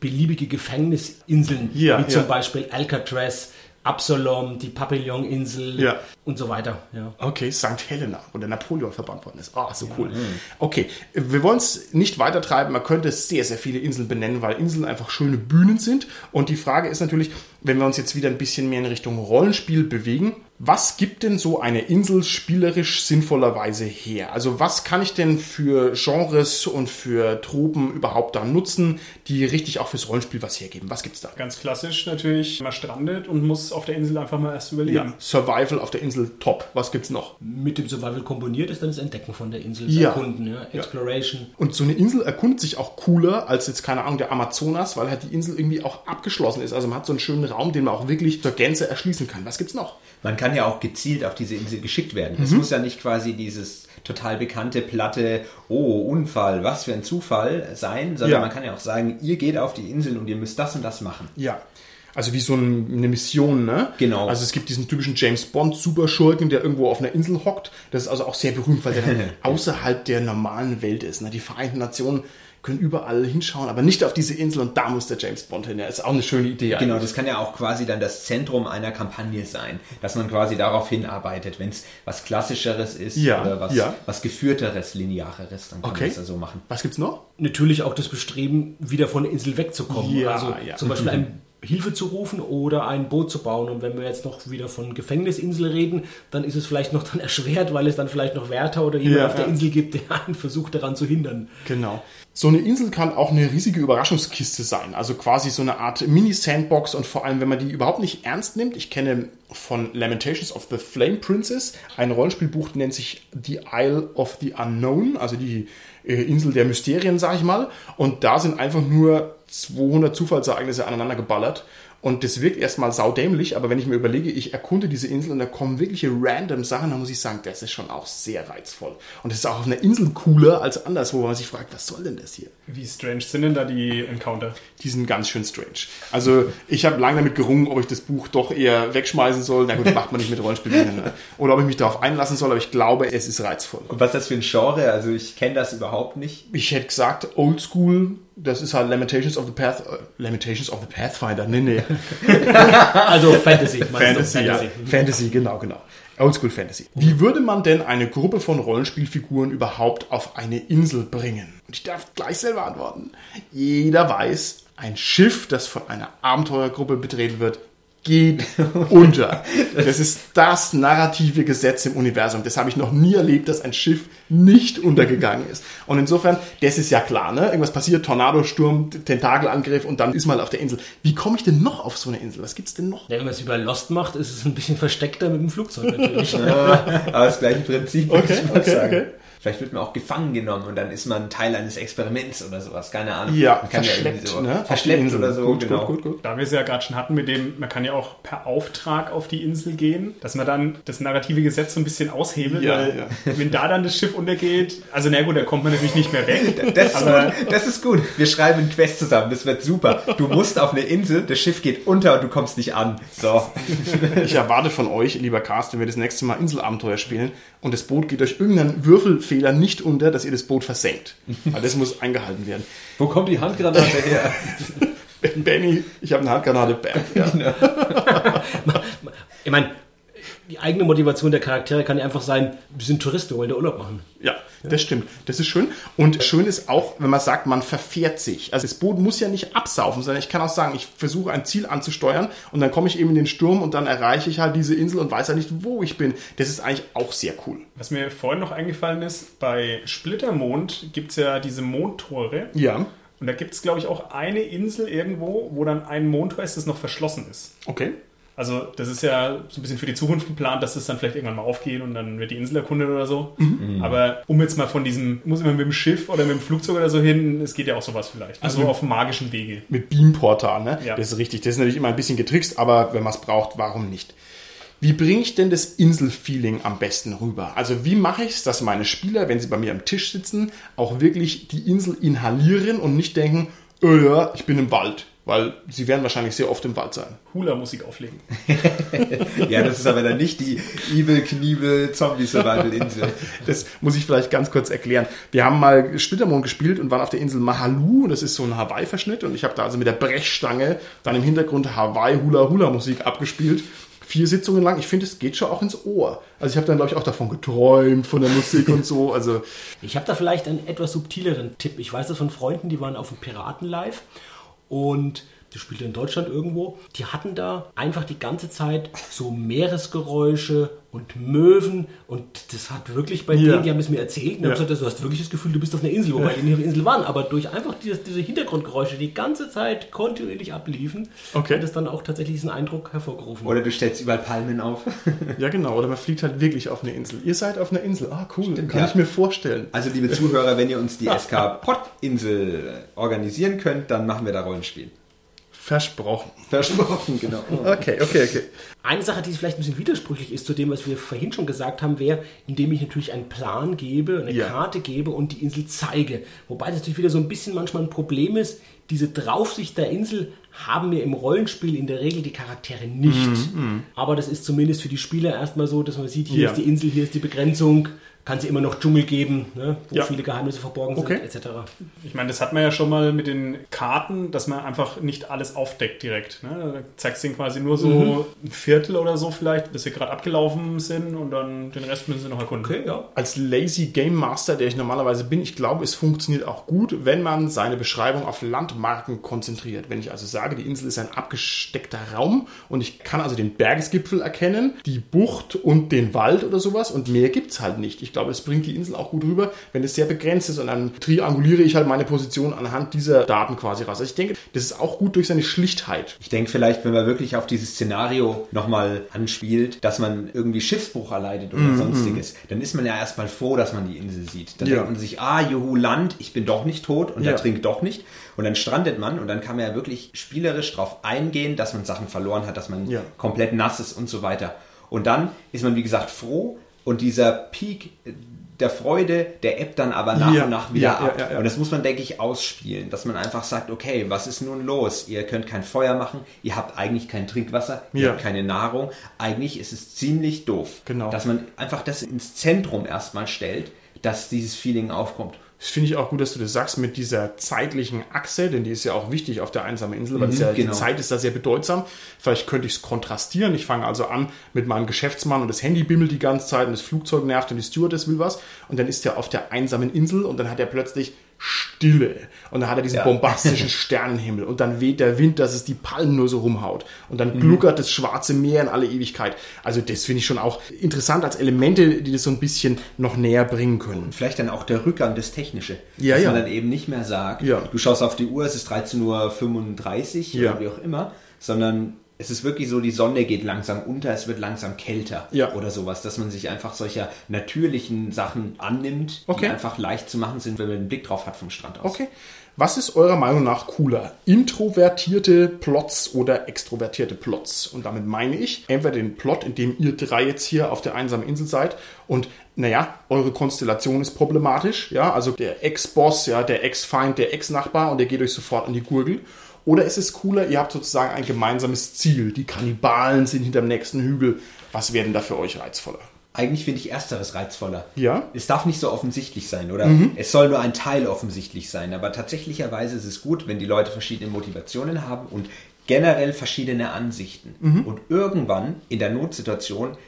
Beliebige Gefängnisinseln, Ja, wie ja. zum Beispiel Alcatraz, Absalom, die Papillon-Insel Ja. und so weiter. Ja. Okay, St. Helena, wo der Napoleon verbannt worden ist. Ah, so cool. Okay, wir wollen es nicht weiter treiben. Man könnte sehr, sehr viele Inseln benennen, weil Inseln einfach schöne Bühnen sind. Und die Frage ist natürlich, wenn wir uns jetzt wieder ein bisschen mehr in Richtung Rollenspiel bewegen, was gibt denn so eine Insel spielerisch sinnvollerweise her? Also was kann ich denn für Genres und für Tropen überhaupt da nutzen, die richtig auch fürs Rollenspiel was hergeben? Was gibt's da? Ganz klassisch natürlich, man strandet und muss auf der Insel einfach mal erst überleben. Ja, Survival auf der Insel, top. Was gibt's noch? Mit dem Survival kombiniert ist dann das Entdecken von der Insel, das Ja. Erkunden, ja. Exploration. Und so eine Insel erkundet sich auch cooler als jetzt, keine Ahnung, der Amazonas, weil halt die Insel irgendwie auch abgeschlossen ist. Also man hat so einen schönen Raum, den man auch wirklich zur Gänze erschließen kann. Was gibt's noch? Man kann ja auch gezielt auf diese Insel geschickt werden. Mhm. Es muss ja nicht quasi dieses total bekannte, platte, oh, Unfall, was für ein Zufall sein, sondern Ja. man kann ja auch sagen, ihr geht auf die Insel und ihr müsst das und das machen. Ja. Also wie so ein- eine Mission, ne? Genau. Also es gibt diesen typischen James Bond Superschurken, der irgendwo auf einer Insel hockt. Das ist also auch sehr berühmt, weil der dann außerhalb der normalen Welt ist. Ne? Die Vereinten Nationen können überall hinschauen, aber nicht auf diese Insel und da muss der James Bond hin. Ja, ist auch eine schöne Idee Genau, eigentlich. das kann ja auch quasi dann das Zentrum einer Kampagne sein, dass man quasi darauf hinarbeitet, wenn es was Klassischeres ist Ja, oder was, ja. was Geführteres, Lineareres, dann kann Okay. man das ja so machen. Was gibt's noch? Natürlich auch das Bestreben, wieder von der Insel wegzukommen. Ja, also ja. zum Beispiel ein Hilfe zu rufen oder ein Boot zu bauen. Und wenn wir jetzt noch wieder von Gefängnisinsel reden, dann ist es vielleicht noch dann erschwert, weil es dann vielleicht noch Wärter oder jemand Ja, auf der ja. Insel gibt, der einen versucht daran zu hindern. Genau. So eine Insel kann auch eine riesige Überraschungskiste sein. Also quasi so eine Art Mini-Sandbox und vor allem, wenn man die überhaupt nicht ernst nimmt. Ich kenne von Lamentations of the Flame Princess ein Rollenspielbuch, nennt sich The Isle of the Unknown, also die äh, Insel der Mysterien, sag ich mal. Und da sind einfach nur 200 Zufallsereignisse aneinander geballert. Und das wirkt erstmal saudämlich, aber wenn ich mir überlege, ich erkunde diese Insel und da kommen wirkliche random Sachen, dann muss ich sagen, das ist schon auch sehr reizvoll. Und das ist auch auf einer Insel cooler als anderswo, wo man sich fragt, was soll denn das hier? Wie strange sind denn da die Encounter? Die sind ganz schön strange. Also ich habe lange damit gerungen, ob ich das Buch doch eher wegschmeißen soll. Na gut, macht man nicht mit Rollenspielen. Ne? Oder ob ich mich darauf einlassen soll, aber ich glaube, es ist reizvoll. Und was ist das für ein Genre? Also ich kenne das überhaupt nicht. Ich hätte gesagt, Oldschool, das ist halt Lamentations of the Path, äh, Lamentations of the Pathfinder, nee, nee. Also Fantasy. Fantasy, ja. Fantasy, genau, genau. Oldschool Fantasy. Wie würde man denn eine Gruppe von Rollenspielfiguren überhaupt auf eine Insel bringen? Und ich darf gleich selber antworten. Jeder weiß, ein Schiff, das von einer Abenteuergruppe betreten wird, geht unter. Das ist das narrative Gesetz im Universum. Das habe ich noch nie erlebt, dass ein Schiff nicht untergegangen ist. Und insofern, das ist ja klar, ne? Irgendwas passiert, Tornadosturm, Tentakelangriff und dann ist man auf der Insel. Wie komme ich denn noch auf so eine Insel? Was gibt's denn noch? Ja, wenn man es über Lost macht, ist es ein bisschen versteckter mit dem Flugzeug natürlich. Ja, aber das gleiche Prinzip, würde Okay, ich mal okay, sagen. okay. Vielleicht wird man auch gefangen genommen und dann ist man Teil eines Experiments oder sowas, keine Ahnung. Ja, man kann ja verschleppt, irgendwie so, ne? Verschleppt oder so, gut, genau. gut, gut, gut. Da wir es ja gerade schon hatten mit dem, man kann ja auch per Auftrag auf die Insel gehen, dass man dann das narrative Gesetz so ein bisschen aushebelt, Ja, weil ja. wenn da dann das Schiff untergeht, also na gut, da kommt man natürlich nicht mehr weg. Das ist, aber gut. das ist gut. Wir schreiben einen Quest zusammen. Das wird super. Du musst auf eine Insel, das Schiff geht unter und du kommst nicht an. So. Ich erwarte von euch, lieber Cast, wenn wir das nächste Mal Inselabenteuer spielen und das Boot geht durch irgendeinen Würfelfehler nicht unter, dass ihr das Boot versenkt. Weil das muss eingehalten werden. Wo kommt die Handgranate her? Benny, ich habe eine Handgranate. Bam. Ja. Ich meine, die eigene Motivation der Charaktere kann ja einfach sein, wir sind Touristen, wir wollen da Urlaub machen. ja, das stimmt. Das ist schön. Und schön ist auch, wenn man sagt, man verfährt sich. Also das Boot muss ja nicht absaufen, sondern ich kann auch sagen, ich versuche ein Ziel anzusteuern und dann komme ich eben in den Sturm und dann erreiche ich halt diese Insel und weiß ja nicht, wo ich bin. Das ist eigentlich auch sehr cool. was mir vorhin noch eingefallen ist, bei Splittermond gibt es ja diese Mondtore. Ja, Und da gibt es, glaube ich, auch eine Insel irgendwo, wo dann ein Mondtor ist, das noch verschlossen ist. okay. Also das ist ja so ein bisschen für die Zukunft geplant, dass es dann vielleicht irgendwann mal aufgeht und dann wird die Insel erkundet oder so. Aber um jetzt mal von diesem, muss immer mit dem Schiff oder mit dem Flugzeug oder so hin, es geht ja auch sowas vielleicht. Also auf magischen Wege. mit Beamportal, ne? Ja. Das ist richtig. Das ist natürlich immer ein bisschen getrickst, aber wenn man es braucht, warum nicht? Wie bringe ich denn das Inselfeeling am besten rüber? Also wie mache ich es, dass meine Spieler, wenn sie bei mir am Tisch sitzen, auch wirklich die Insel inhalieren und nicht denken, oh ja, ich bin im Wald. Weil sie werden wahrscheinlich sehr oft im Wald sein. Hula-Musik auflegen. Ja, das ist aber dann nicht die Evil Knievel Zombie Survival Insel. Das muss ich vielleicht ganz kurz erklären. Wir haben mal Splittermond gespielt und waren auf der Insel Mahalu. Das ist so ein Hawaii-Verschnitt. Und ich habe da also mit der Brechstange dann im Hintergrund Hawaii-Hula-Hula-Musik abgespielt. Vier Sitzungen lang. Ich finde, es geht schon auch ins Ohr. Also ich habe dann, glaube ich, auch davon geträumt, von der Musik und so. Also Ich habe da vielleicht einen etwas subtileren Tipp. Ich weiß das von Freunden, die waren auf dem Piraten live und die spielte in Deutschland irgendwo. Die hatten da einfach die ganze Zeit so Meeresgeräusche und Möwen und das hat wirklich bei Ja. denen, die haben es mir erzählt und Ja. haben gesagt, du hast wirklich das Gefühl, du bist auf einer Insel, wobei die nicht auf der Insel waren, aber durch einfach diese, diese Hintergrundgeräusche die ganze Zeit kontinuierlich abliefen, Okay. hat es dann auch tatsächlich diesen Eindruck hervorgerufen. Oder du stellst überall Palmen auf. ja, genau. Oder man fliegt halt wirklich auf eine Insel. Ihr seid auf einer Insel. Ah, cool. Kann ja. ich mir vorstellen. Also liebe Zuhörer, wenn ihr uns die SK Pott Insel organisieren könnt, dann machen wir da Rollenspiel. Versprochen. Versprochen, genau. Okay, okay, okay. Eine Sache, die vielleicht ein bisschen widersprüchlich ist zu dem, was wir vorhin schon gesagt haben, wäre, indem ich natürlich einen Plan gebe, eine Ja. Karte gebe und die Insel zeige. Wobei das natürlich wieder so ein bisschen manchmal ein Problem ist. Diese Draufsicht der Insel haben wir im Rollenspiel in der Regel die Charaktere nicht. Aber das ist zumindest für die Spieler erstmal so, dass man sieht, hier Ja. ist die Insel, hier ist die Begrenzung. Kann sie immer noch Dschungel geben, ne, wo Ja. viele Geheimnisse verborgen Okay. sind, etc. Ich meine, das hat man ja schon mal mit den Karten, dass man einfach nicht alles aufdeckt direkt. Ne? Da zeigst du ihnen quasi nur so ein Viertel oder so vielleicht, bis sie gerade abgelaufen sind und dann den Rest müssen sie noch erkunden. Okay, ja. als Lazy Game Master, der ich normalerweise bin, ich glaube, es funktioniert auch gut, wenn man seine Beschreibung auf Landmarken konzentriert. Wenn ich also sage, die Insel ist ein abgesteckter Raum und ich kann also den Bergesgipfel erkennen, die Bucht und den Wald oder sowas und mehr gibt's halt nicht. Ich glaube, es bringt die Insel auch gut rüber, wenn es sehr begrenzt ist und dann trianguliere ich halt meine Position anhand dieser Daten quasi raus. Also ich denke, das ist auch gut durch seine Schlichtheit. Ich denke vielleicht, wenn man wirklich auf dieses Szenario nochmal anspielt, dass man irgendwie Schiffsbruch erleidet oder sonstiges, dann ist man ja erstmal froh, dass man die Insel sieht. Dann Ja. denkt man sich, ah, juhu, Land, ich bin doch nicht tot und Ja. er trinkt doch nicht. Und dann strandet man und dann kann man ja wirklich spielerisch drauf eingehen, dass man Sachen verloren hat, dass man Ja. komplett nass ist und so weiter. Und dann ist man, wie gesagt, froh und dieser Peak der Freude, der ebbt dann aber nach Ja, und nach wieder ja, ab. ja. Und das muss man, denke ich, ausspielen, dass man einfach sagt, okay, was ist nun los? Ihr könnt kein Feuer machen, ihr habt eigentlich kein Trinkwasser, ihr habt keine Nahrung. Eigentlich ist es ziemlich doof, Genau. dass man einfach das ins Zentrum erstmal stellt, dass dieses Feeling aufkommt. Das finde ich auch gut, dass du das sagst mit dieser zeitlichen Achse, denn die ist ja auch wichtig auf der einsamen Insel, weil Mhm, ja, genau. die Zeit ist da sehr bedeutsam. Vielleicht könnte ich es kontrastieren. Ich fange also an mit meinem Geschäftsmann und das Handy bimmelt die ganze Zeit und das Flugzeug nervt und die Stewardess will was. Und dann ist er auf der einsamen Insel und dann hat er plötzlich Stille. Und dann hat er diesen Ja. bombastischen Sternenhimmel. Und dann weht der Wind, dass es die Palmen nur so rumhaut. Und dann gluckert das schwarze Meer in alle Ewigkeit. Also das finde ich schon auch interessant als Elemente, die das so ein bisschen noch näher bringen können. Vielleicht dann auch der Rückgang des Technische. Ja, dass ja. man dann eben nicht mehr sagt, Ja. du schaust auf die Uhr, es ist 13.35 Uhr Ja. oder wie auch immer, sondern es ist wirklich so, die Sonne geht langsam unter, es wird langsam kälter Ja. oder sowas, dass man sich einfach solcher natürlichen Sachen annimmt, Okay. die einfach leicht zu machen sind, wenn man einen Blick drauf hat vom Strand aus. Okay. Was ist eurer Meinung nach cooler? Introvertierte Plots oder extrovertierte Plots? Und damit meine ich entweder den Plot, in dem ihr drei jetzt hier auf der einsamen Insel seid und naja, eure Konstellation ist problematisch, ja, also der Ex-Boss, ja, der Ex-Feind, der Ex-Nachbar und der geht euch sofort an die Gurgel. Oder ist es cooler, ihr habt sozusagen ein gemeinsames Ziel, die Kannibalen sind hinterm nächsten Hügel. Was wäre denn da für euch reizvoller? Eigentlich finde ich ersteres reizvoller. Ja? Es darf nicht so offensichtlich sein, oder? Es soll nur ein Teil offensichtlich sein, aber tatsächlicherweise ist es gut, wenn die Leute verschiedene Motivationen haben und generell verschiedene Ansichten. Und irgendwann in der Notsituation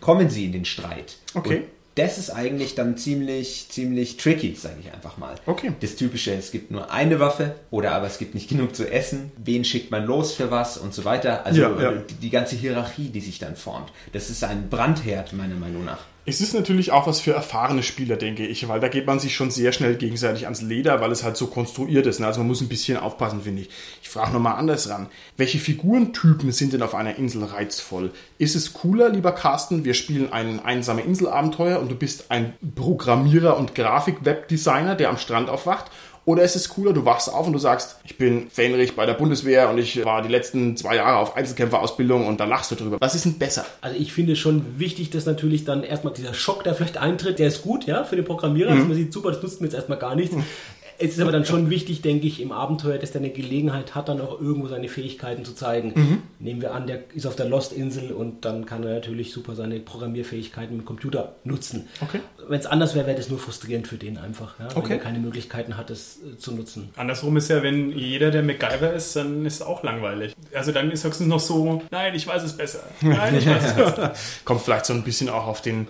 kommen sie in den Streit. Okay. Und das ist eigentlich dann ziemlich, ziemlich tricky, sage ich einfach mal. Okay. Das Typische, es gibt nur eine Waffe oder aber es gibt nicht genug zu essen. Wen schickt man los für was und so weiter. Also Ja, ja. Die, die ganze Hierarchie, die sich dann formt. Das ist ein Brandherd, meiner Meinung nach. Es ist natürlich auch was für erfahrene Spieler, denke ich, weil da geht man sich schon sehr schnell gegenseitig ans Leder, weil es halt so konstruiert ist. ne? Also man muss ein bisschen aufpassen, finde ich. Ich frage nochmal anders ran. Welche Figurentypen sind denn auf einer Insel reizvoll? Ist es cooler, lieber Carsten, wir spielen ein einsame Inselabenteuer und du bist ein Programmierer und Grafik-Webdesigner, der am Strand aufwacht? Oder ist es cooler, du wachst auf und du sagst, ich bin Fähnrich bei der Bundeswehr und ich war die letzten zwei Jahre auf Einzelkämpferausbildung und da lachst du drüber. Was ist denn besser? Also ich finde schon wichtig, dass natürlich dann erstmal dieser Schock, der vielleicht eintritt, der ist gut, ja, für den Programmierer. Also man sieht, super, das nutzt mir jetzt erstmal gar nichts. Es ist aber dann schon wichtig, denke ich, im Abenteuer, dass der eine Gelegenheit hat, dann auch irgendwo seine Fähigkeiten zu zeigen. Nehmen wir an, der ist auf der Lost-Insel und dann kann er natürlich super seine Programmierfähigkeiten mit dem Computer nutzen. Okay. Wenn es anders wäre, wäre das nur frustrierend für den einfach, ja, Okay. wenn er keine Möglichkeiten hat, das äh, zu nutzen. Andersrum ist ja, wenn jeder der MacGyver ist, dann ist es auch langweilig. Also dann ist höchstens noch so, nein, ich weiß es besser. Nein, ich weiß es besser. Kommt vielleicht so ein bisschen auch auf den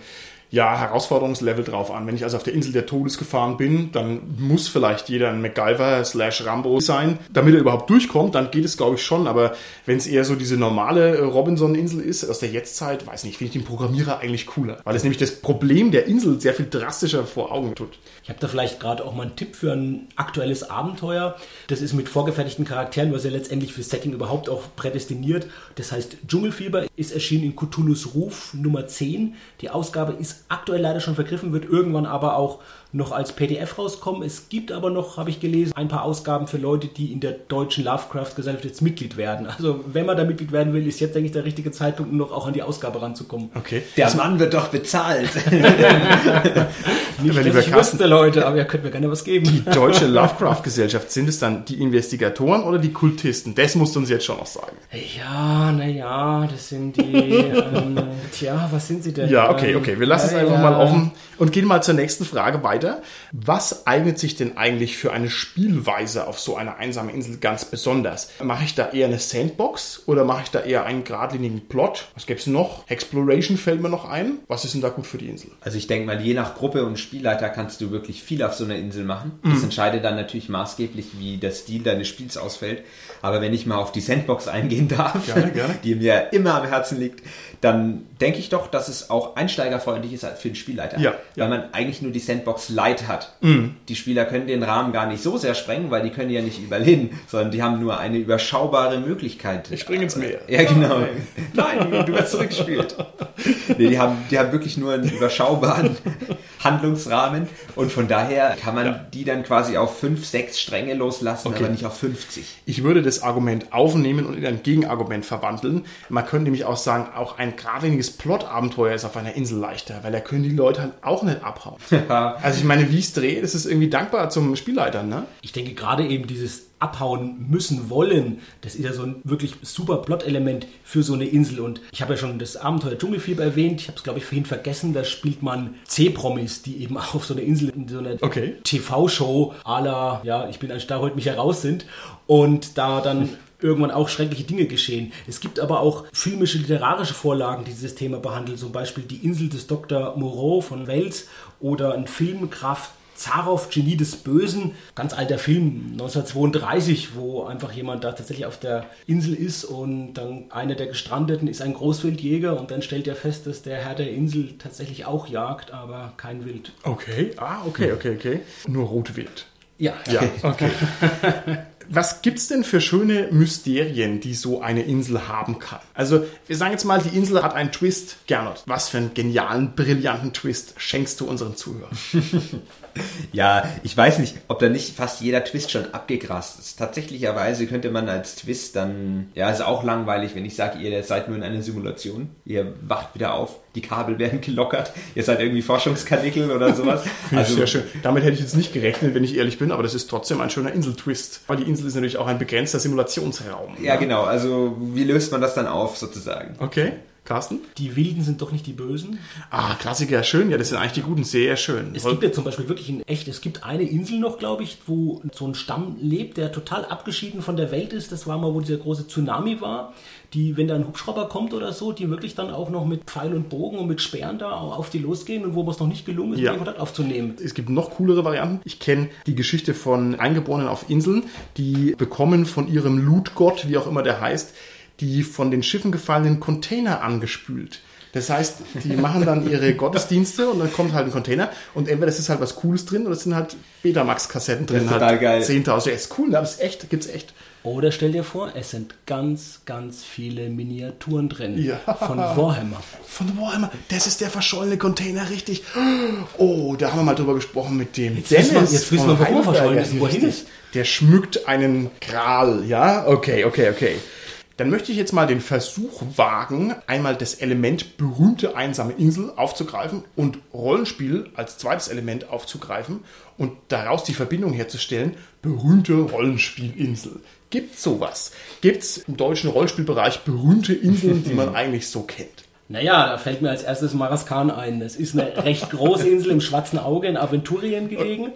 ja, Herausforderungslevel drauf an. Wenn ich also auf der Insel der Todesgefahren bin, dann muss vielleicht jeder ein MacGyver slash Rambo sein, damit er überhaupt durchkommt, dann geht es glaube ich schon, aber wenn es eher so diese normale äh, Robinson-Insel ist, aus der Jetztzeit, weiß nicht, finde ich den Programmierer eigentlich cooler, weil es nämlich das Problem der Insel sehr viel drastischer vor Augen tut. Ich habe da vielleicht gerade auch mal einen Tipp für ein aktuelles Abenteuer. Das ist mit vorgefertigten Charakteren, was ja letztendlich für das Setting überhaupt auch prädestiniert. Das heißt, Dschungelfieber ist erschienen in Cthulhu's Ruf Nummer 10. Die Ausgabe ist aktuell leider schon vergriffen, wird irgendwann aber auch noch als PDF rauskommen. Es gibt aber noch, habe ich gelesen, ein paar Ausgaben für Leute, die in der deutschen Lovecraft-Gesellschaft jetzt Mitglied werden. Also wenn man da Mitglied werden will, ist jetzt, denke ich, der richtige Zeitpunkt, um noch auch an die Ausgabe ranzukommen. Okay. Der Mann wird doch bezahlt. Nicht, Aber lieber ich wüsste, Leute, aber ihr könnt mir gerne was geben. Die deutsche Lovecraft-Gesellschaft, sind es dann die Investigatoren oder die Kultisten? Das musst du uns jetzt schon noch sagen. Ja, naja, das sind die. ähm, tja, was sind sie denn? Ja, okay, okay. Wir lassen es ja, einfach ja. mal offen und gehen mal zur nächsten Frage weiter. Was eignet sich denn eigentlich für eine Spielweise auf so einer einsamen Insel ganz besonders? Mache ich da eher eine Sandbox oder mache ich da eher einen geradlinigen Plot? Was gäbe es noch? Exploration fällt mir noch ein. Was ist denn da gut für die Insel? Also ich denke mal, je nach Gruppe und Spielleiter kannst du wirklich viel auf so einer Insel machen. Das entscheidet dann natürlich maßgeblich, wie der Stil deines Spiels ausfällt. Aber wenn ich mal auf die Sandbox eingehen darf, Gerne, gerne. die mir immer am Herzen liegt, dann denke ich doch, dass es auch einsteigerfreundlich ist für den Spielleiter. Ja, ja. Weil man eigentlich nur die Sandbox Light hat. Die Spieler können den Rahmen gar nicht so sehr sprengen, weil die können ja nicht überleben, sondern die haben nur eine überschaubare Möglichkeit. Ich springe ins Meer. Ja, genau. Nein, du, du wirst zurückgespielt. Nee, die haben, die haben wirklich nur einen überschaubaren Handlungsrahmen und von daher kann man die dann quasi auf fünf, sechs Stränge loslassen, Okay. aber nicht auf 50. Ich würde das Argument aufnehmen und in ein Gegenargument verwandeln. Man könnte nämlich auch sagen, auch ein geradliniges Plot-Abenteuer ist auf einer Insel leichter, weil da können die Leute halt auch nicht abhauen. also ich meine, wie ich es drehe, das ist irgendwie dankbar zum Spielleiter, ne? Ich denke gerade eben dieses Abhauen müssen wollen, das ist ja so ein wirklich super Plot-Element für so eine Insel. Und ich habe ja schon das Abenteuer Dschungelfieber erwähnt. Ich habe es, glaube ich, vorhin vergessen. Da spielt man C-Promis, die eben auch auf so einer Insel in so einer Okay. TV-Show à la, ja, ich bin ein Star, holt mich heraus sind. Und da dann irgendwann auch schreckliche Dinge geschehen. Es gibt aber auch filmische, literarische Vorlagen, die dieses Thema behandeln. Zum Beispiel Die Insel des Dr. Moreau von Wels oder ein Film Kraft Zaroff, Genie des Bösen, ganz alter Film, 1932, wo einfach jemand da tatsächlich auf der Insel ist und dann einer der Gestrandeten ist ein Großwildjäger und dann stellt er fest, dass der Herr der Insel tatsächlich auch jagt, aber kein Wild. Okay, ah, okay, okay, okay. Nur Rotwild. Ja, Ja, okay. Was gibt's denn für schöne Mysterien, die so eine Insel haben kann? Also, wir sagen jetzt mal, die Insel hat einen Twist. Gernot, was für einen genialen, brillanten Twist schenkst du unseren Zuhörern? Ja, ich weiß nicht, ob da nicht fast jeder Twist schon abgegrast ist. Tatsächlicherweise könnte man als Twist dann, ja, ist auch langweilig, wenn ich sage, ihr seid nur in einer Simulation, ihr wacht wieder auf, die Kabel werden gelockert, ihr seid irgendwie Forschungskanickel oder sowas. Ich sehr schön. Damit hätte ich jetzt nicht gerechnet, wenn ich ehrlich bin, aber das ist trotzdem ein schöner Inseltwist. Weil die Insel ist natürlich auch ein begrenzter Simulationsraum. ja, genau, also wie löst man das dann auf sozusagen? Okay, Carsten? die Wilden sind doch nicht die Bösen. Ah, Klassiker, schön. Ja, das sind eigentlich die Guten, sehr schön. Es gibt ja zum Beispiel wirklich in echt, es gibt eine Insel noch, glaube ich, wo so ein Stamm lebt, der total abgeschieden von der Welt ist. Das war mal, wo dieser große Tsunami war. Die, wenn da ein Hubschrauber kommt oder so, die wirklich dann auch noch mit Pfeil und Bogen und mit Speeren da auf die losgehen und wo es noch nicht gelungen ist, Ja. Kontakt aufzunehmen. Es gibt noch coolere Varianten. Ich kenne die Geschichte von Eingeborenen auf Inseln, die bekommen von ihrem Lootgott, wie auch immer der heißt, die von den Schiffen gefallenen Container angespült. Das heißt, die machen dann ihre Gottesdienste und dann kommt halt ein Container und entweder das ist halt was Cooles drin oder es sind halt Betamax-Kassetten drin. ist halt total geil. 10.000. Ja, ist cool, aber es ist echt, gibt's echt. Oder stell dir vor, es sind ganz, ganz viele Miniaturen drin Ja. von Warhammer. Von Warhammer, das ist der verschollene Container, richtig. Oh, da haben wir mal drüber gesprochen mit dem Jetzt wissen wir- jetzt wissen wir, warum er verschollen ist. Wohin. Der schmückt einen Gral, ja? Okay, okay, okay. Dann möchte ich jetzt mal den Versuch wagen, einmal das Element berühmte einsame Insel aufzugreifen und Rollenspiel als zweites Element aufzugreifen und daraus die Verbindung herzustellen, berühmte Rollenspielinsel. Gibt's sowas? Gibt's im deutschen Rollenspielbereich berühmte Inseln, die man eigentlich so kennt? Naja, da fällt mir als erstes Maraskan ein. Das ist eine recht große Insel im Schwarzen Auge in Aventurien gelegen.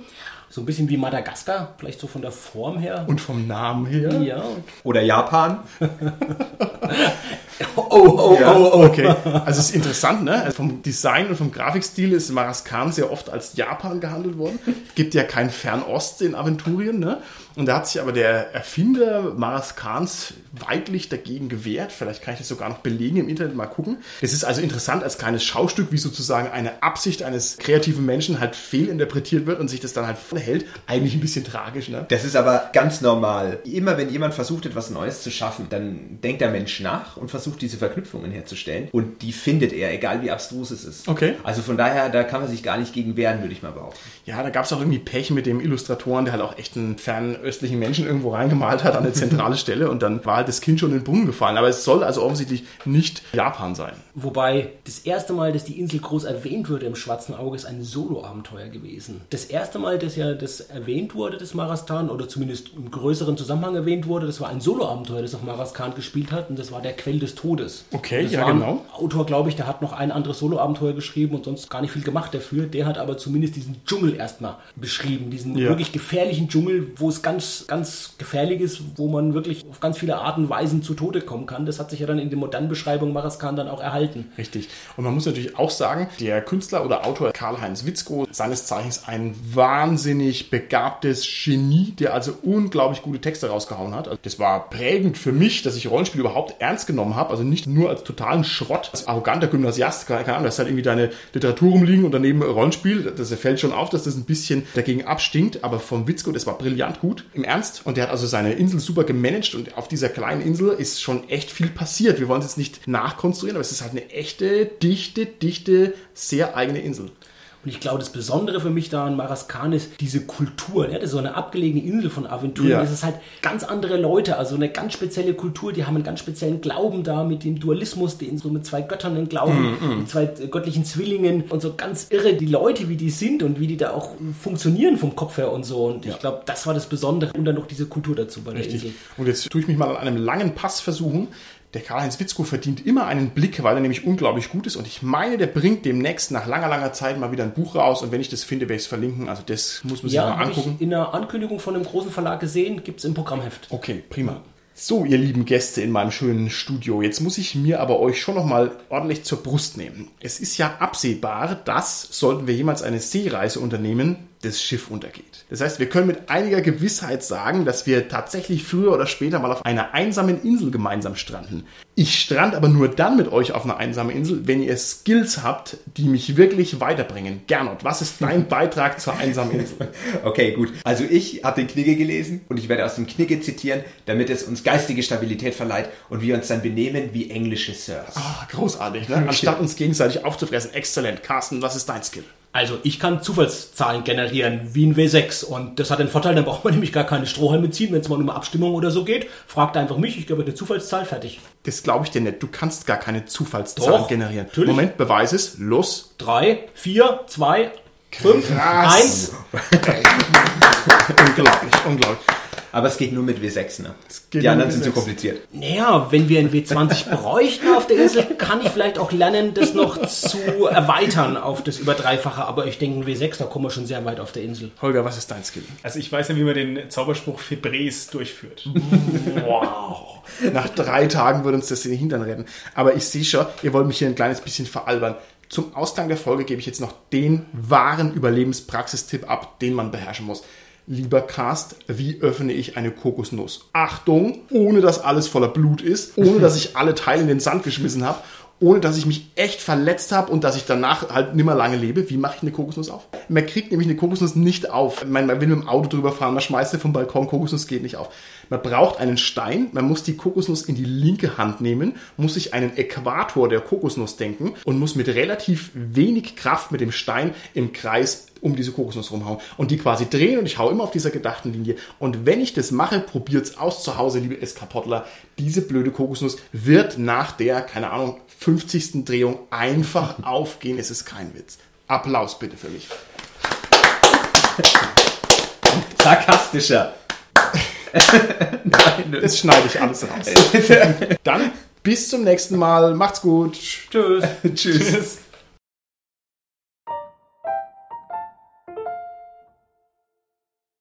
So ein bisschen wie Madagaskar, vielleicht so von der Form her. Und vom Namen her? ja. Oder Japan? Oh, oh, Ja, oh, oh. okay. Also es ist interessant, ne? Also vom Design und vom Grafikstil ist Maraskan sehr oft als Japan gehandelt worden. Gibt ja kein Fernost in Aventurien, ne? Und da hat sich aber der Erfinder Maraskans weidlich dagegen gewehrt. Vielleicht kann ich das sogar noch belegen im Internet mal gucken. Es ist also interessant als kleines Schaustück, wie sozusagen eine Absicht eines kreativen Menschen halt fehlinterpretiert wird und sich das dann halt verhält. Eigentlich ein bisschen tragisch, ne? Das ist aber ganz normal. Immer wenn jemand versucht, etwas Neues zu schaffen, dann denkt der Mensch nach und versucht, diese Verknüpfungen herzustellen. Und die findet er, egal wie abstrus es ist. Okay. Also von daher, da kann man sich gar nicht gegen wehren, würde ich mal behaupten. Ja, da gab es auch irgendwie Pech mit dem Illustratoren, der halt auch echt einen fernöstlichen Menschen irgendwo reingemalt hat an eine zentrale Stelle und dann war halt das Kind schon in den Brunnen gefallen. Aber es soll also offensichtlich nicht Japan sein. Wobei das erste Mal, dass die Insel groß erwähnt wurde im Schwarzen Auge, ist ein Solo-Abenteuer gewesen. Das erste Mal, dass ja das erwähnt wurde, das Marastan, oder zumindest im größeren Zusammenhang erwähnt wurde, das war ein Solo-Abenteuer, das auf Maraskan gespielt hat und das war der Quell des Todes. Okay, das ja, genau. Autor, glaube ich, der hat noch ein anderes Solo-Abenteuer geschrieben und sonst gar nicht viel gemacht dafür. Der hat aber zumindest diesen Dschungel erstmal beschrieben, diesen Ja. wirklich gefährlichen Dschungel, wo es ganz, ganz gefährlich ist, wo man wirklich auf ganz viele Arten und Weisen zu Tode kommen kann. Das hat sich ja dann in der modernen Beschreibung Maraskan dann auch erhalten. Richtig. Und man muss natürlich auch sagen, der Künstler oder Autor Karl-Heinz Witzko, seines Zeichens ein wahnsinnig begabtes Genie, der also unglaublich gute Texte rausgehauen hat. Also das war prägend für mich, dass ich Rollenspiel überhaupt ernst genommen habe. Also nicht nur als totalen Schrott, als arroganter Gymnasiast, keine Ahnung, dass halt irgendwie deine Literatur rumliegen und daneben Rollenspiel. Das fällt schon auf, dass das ein bisschen dagegen abstinkt. Aber vom Witzko, das war brillant gut, im Ernst. Und der hat also seine Insel super gemanagt und auf dieser kleinen Insel ist schon echt viel passiert. Wir wollen es jetzt nicht nachkonstruieren, aber es ist halt eine echte, dichte, dichte, sehr eigene Insel. Und ich glaube, das Besondere für mich da an Maraskan ist diese Kultur. Ja, das ist so eine abgelegene Insel von Aventurien. Ja. Das ist halt ganz andere Leute, also eine ganz spezielle Kultur. Die haben einen ganz speziellen Glauben da mit dem Dualismus, den so mit zwei Göttern einen Glauben, mit zwei äh, göttlichen Zwillingen und so ganz irre. Die Leute, wie die sind und wie die da auch funktionieren vom Kopf her und so. Und ich glaube, das war das Besondere. Und dann noch diese Kultur dazu bei der Richtig. Insel. Und jetzt tue ich mich mal an einem langen Pass versuchen. Der Karl-Heinz Witzko verdient immer einen Blick, weil er nämlich unglaublich gut ist. Und ich meine, der bringt demnächst nach langer, langer Zeit mal wieder ein Buch raus. Und wenn ich das finde, werde ich es verlinken. Also das muss man sich Ja, mal habe angucken. ich in der Ankündigung von einem großen Verlag gesehen, gibt es im Programmheft. Okay, prima. So, ihr lieben Gäste in meinem schönen Studio, jetzt muss ich mir aber euch schon noch mal ordentlich zur Brust nehmen. Es ist ja absehbar, dass, sollten wir jemals eine Seereise unternehmen, das Schiff untergeht. Das heißt, wir können mit einiger Gewissheit sagen, dass wir tatsächlich früher oder später mal auf einer einsamen Insel gemeinsam stranden. Ich strand aber nur dann mit euch auf einer einsamen Insel, wenn ihr Skills habt, die mich wirklich weiterbringen. Gernot, was ist dein Beitrag zur einsamen Insel? Okay, gut. Also ich habe den Knigge gelesen und ich werde aus dem Knigge zitieren, damit es uns geistige Stabilität verleiht und wir uns dann benehmen wie englische Sirs. Ah, großartig, ne? Anstatt uns gegenseitig aufzufressen. Exzellent. Carsten, was ist dein Skill? Also ich kann Zufallszahlen generieren wie ein W6 und das hat den Vorteil, dann braucht man nämlich gar keine Strohhalme ziehen, wenn es mal um eine Abstimmung oder so geht. Fragt einfach mich, ich gebe eine Zufallszahl, fertig. Das glaube ich dir nicht. Du kannst gar keine Zufallszahlen Doch, generieren. natürlich. Moment, Beweis es. Los. Drei, vier, zwei, fünf, Krass. eins. unglaublich, unglaublich. Aber es geht nur mit W6, ne? Die anderen sind zu W6. kompliziert. Naja, wenn wir ein W20 bräuchten auf der Insel, kann ich vielleicht auch lernen, das noch zu erweitern auf das über Dreifache. Aber ich denke, ein W6, da kommen wir schon sehr weit auf der Insel. Holger, was ist dein Skill? Also ich weiß ja, wie man den Zauberspruch Febres durchführt. Wow. Nach drei Tagen würde uns das in den Hintern retten. Aber ich sehe schon, ihr wollt mich hier ein kleines bisschen veralbern. Zum Ausgang der Folge gebe ich jetzt noch den wahren Überlebenspraxistipp ab, den man beherrschen muss. Lieber Cast, wie öffne ich eine Kokosnuss? Achtung, ohne dass alles voller Blut ist, ohne dass ich alle Teile in den Sand geschmissen habe, ohne dass ich mich echt verletzt habe und dass ich danach halt nimmer lange lebe. Wie mache ich eine Kokosnuss auf? Man kriegt nämlich eine Kokosnuss nicht auf. Man, man will mit dem Auto drüber fahren, man schmeißt sie vom Balkon, Kokosnuss geht nicht auf. Man braucht einen Stein, man muss die Kokosnuss in die linke Hand nehmen, muss sich einen Äquator der Kokosnuss denken und muss mit relativ wenig Kraft mit dem Stein im Kreis um diese Kokosnuss rumhauen und die quasi drehen und ich hau immer auf dieser gedachten Linie. Und wenn ich das mache, probiert's aus zu Hause, liebe Eskapottler. Diese blöde Kokosnuss wird nach der, keine Ahnung, 50. Drehung einfach aufgehen. Es ist kein Witz. Applaus bitte für mich. Sarkastischer. Das schneide ich alles raus. Dann bis zum nächsten Mal. Macht's gut. Tschüss. Tschüss.